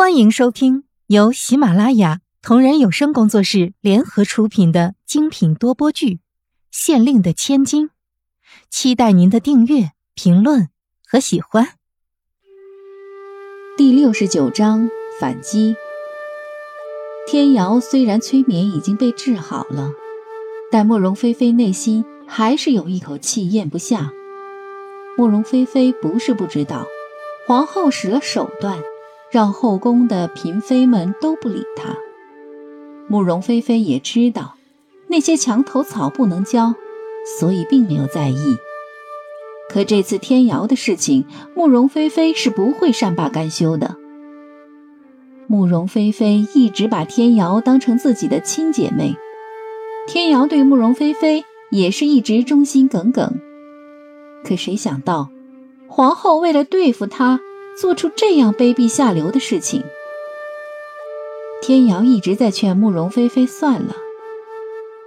欢迎收听由喜马拉雅同人有声工作室联合出品的精品多播剧《县令的千金》，期待您的订阅、评论和喜欢。第六十九章反击。天瑶虽然催眠已经被治好了，但慕容菲菲内心还是有一口气咽不下。慕容菲菲不是不知道，皇后使了手段。让后宫的嫔妃们都不理她。慕容菲菲也知道那些墙头草不能交，所以并没有在意。可这次天瑶的事情，慕容菲菲是不会善罢甘休的。慕容菲菲一直把天瑶当成自己的亲姐妹，天瑶对慕容菲菲也是一直忠心耿耿。可谁想到，皇后为了对付她。做出这样卑鄙下流的事情，天瑶一直在劝慕容菲菲算了。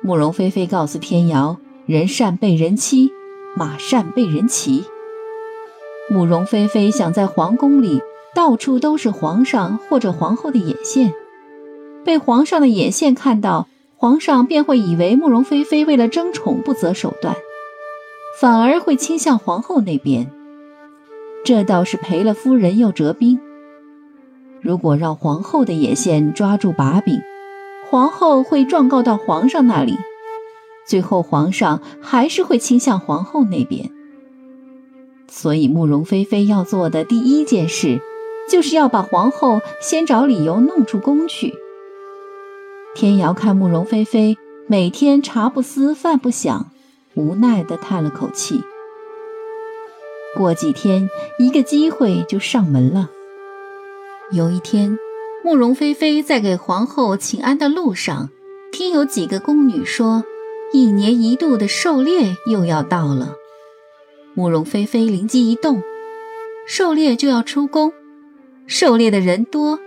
慕容菲菲告诉天瑶：“人善被人欺，马善被人骑。”慕容菲菲想在皇宫里到处都是皇上或者皇后的眼线，被皇上的眼线看到，皇上便会以为慕容菲菲为了争宠不择手段，反而会倾向皇后那边。这倒是赔了夫人又折兵。如果让皇后的眼线抓住把柄，皇后会状告到皇上那里，最后皇上还是会倾向皇后那边。所以慕容菲菲要做的第一件事，就是要把皇后先找理由弄出宫去。天瑶看慕容菲菲每天茶不思饭不想，无奈地叹了口气。过几天，一个机会就上门了。有一天，慕容菲菲在给皇后请安的路上，听有几个宫女说，一年一度的狩猎又要到了。慕容菲菲灵机一动，狩猎就要出宫，狩猎的人多，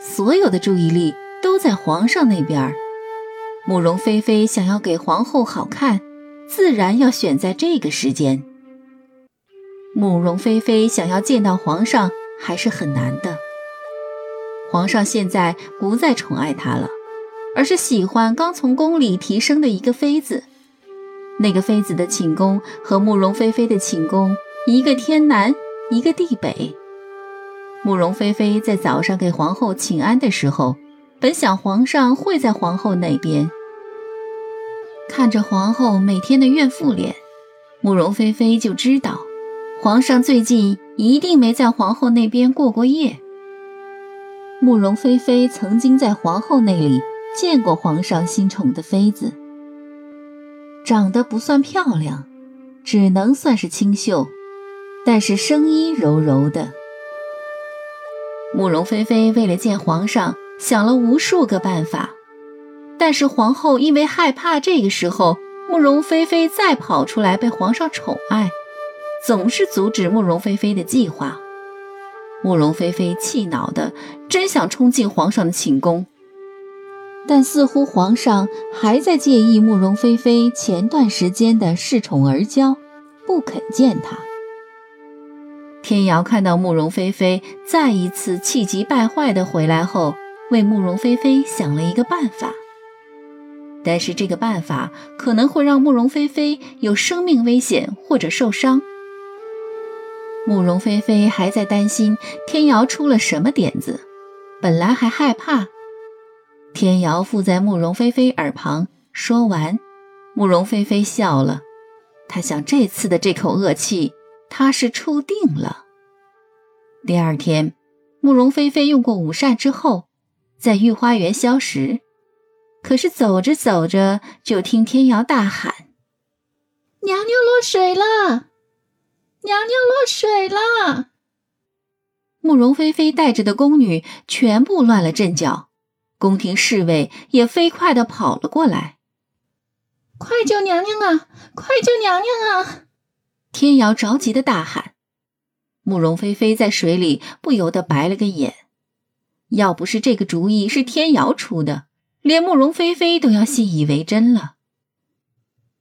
所有的注意力都在皇上那边。慕容菲菲想要给皇后好看，自然要选在这个时间。慕容菲菲想要见到皇上还是很难的。皇上现在不再宠爱她了，而是喜欢刚从宫里提升的一个妃子。那个妃子的寝宫和慕容菲菲的寝宫，一个天南，一个地北。慕容菲菲在早上给皇后请安的时候，本想皇上会在皇后那边，看着皇后每天的怨妇脸，慕容菲菲就知道。皇上最近一定没在皇后那边过过夜。慕容菲菲曾经在皇后那里见过皇上新宠的妃子，长得不算漂亮，只能算是清秀，但是声音柔柔的。慕容菲菲为了见皇上，想了无数个办法，但是皇后因为害怕这个时候慕容菲菲再跑出来被皇上宠爱。总是阻止慕容菲菲的计划，慕容菲菲气恼的，真想冲进皇上的寝宫，但似乎皇上还在介意慕容菲菲前段时间的恃宠而骄，不肯见她。天瑶看到慕容菲菲再一次气急败坏的回来后，为慕容菲菲想了一个办法，但是这个办法可能会让慕容菲菲有生命危险或者受伤。慕容菲菲还在担心天瑶出了什么点子，本来还害怕。天瑶附在慕容菲菲耳旁说完，慕容菲菲笑了。她想，这次的这口恶气，她是出定了。第二天，慕容菲菲用过午膳之后，在御花园消食。可是走着走着，就听天瑶大喊：“娘娘落水了！”娘娘落水了！慕容菲菲带着的宫女全部乱了阵脚，宫廷侍卫也飞快的跑了过来。快救娘娘啊！快救娘娘啊！天瑶着急的大喊。慕容菲菲在水里不由得白了个眼。要不是这个主意是天瑶出的，连慕容菲菲都要信以为真了。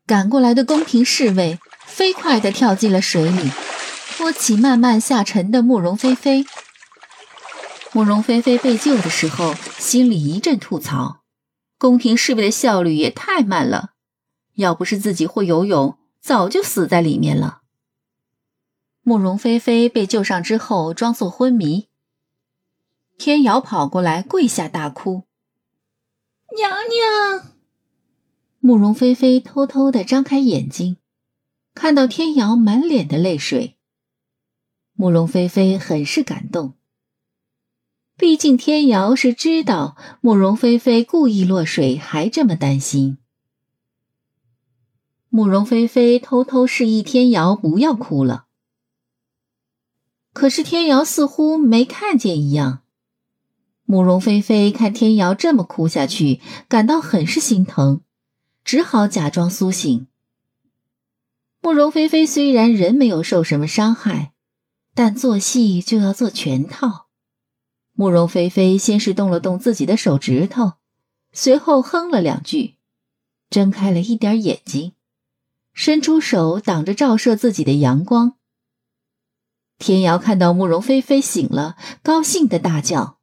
赶过来的宫廷侍卫。飞快地跳进了水里，托起慢慢下沉的慕容菲菲。慕容菲菲被救的时候，心里一阵吐槽：宫廷侍卫的效率也太慢了，要不是自己会游泳，早就死在里面了。慕容菲菲被救上之后，装作昏迷。天瑶跑过来，跪下大哭：“娘娘！”慕容菲菲偷偷的张开眼睛，看到天瑶满脸的泪水，慕容菲菲很是感动。毕竟天瑶是知道慕容菲菲故意落水，还这么担心。慕容菲菲偷偷示意天瑶不要哭了，可是天瑶似乎没看见一样。慕容菲菲看天瑶这么哭下去，感到很是心疼，只好假装苏醒。慕容菲菲虽然人没有受什么伤害，但做戏就要做全套。慕容菲菲先是动了动自己的手指头，随后哼了两句，睁开了一点眼睛，伸出手挡着照射自己的阳光。天瑶看到慕容菲菲醒了，高兴的大叫：“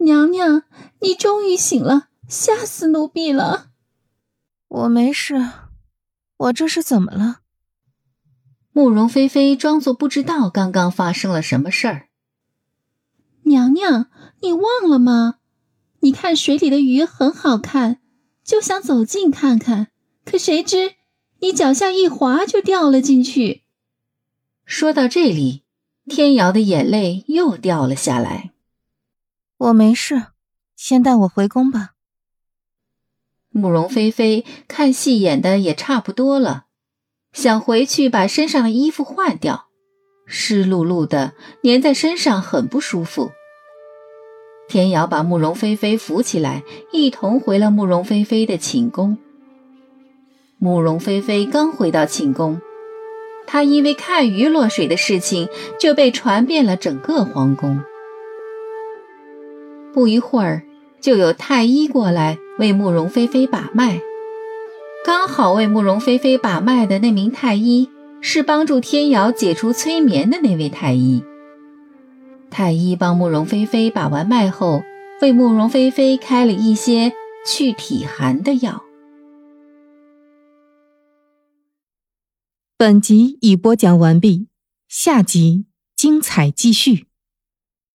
娘娘，你终于醒了，吓死奴婢了！”我没事，我这是怎么了？慕容菲菲装作不知道刚刚发生了什么事儿。娘娘，你忘了吗？你看水里的鱼很好看，就想走近看看，可谁知你脚下一滑就掉了进去。说到这里，天瑶的眼泪又掉了下来。我没事，先带我回宫吧。慕容菲菲看戏演的也差不多了，想回去把身上的衣服换掉。湿漉漉的，粘在身上很不舒服。天瑶把慕容菲菲扶起来，一同回了慕容菲菲的寝宫。慕容菲菲刚回到寝宫，她因为看鱼落水的事情就被传遍了整个皇宫。不一会儿，就有太医过来为慕容菲菲把脉。刚好为慕容菲菲把脉的那名太医。是帮助天瑶解除催眠的那位太医。太医帮慕容菲菲把完脉后，为慕容菲菲开了一些去体寒的药。本集已播讲完毕，下集精彩继续。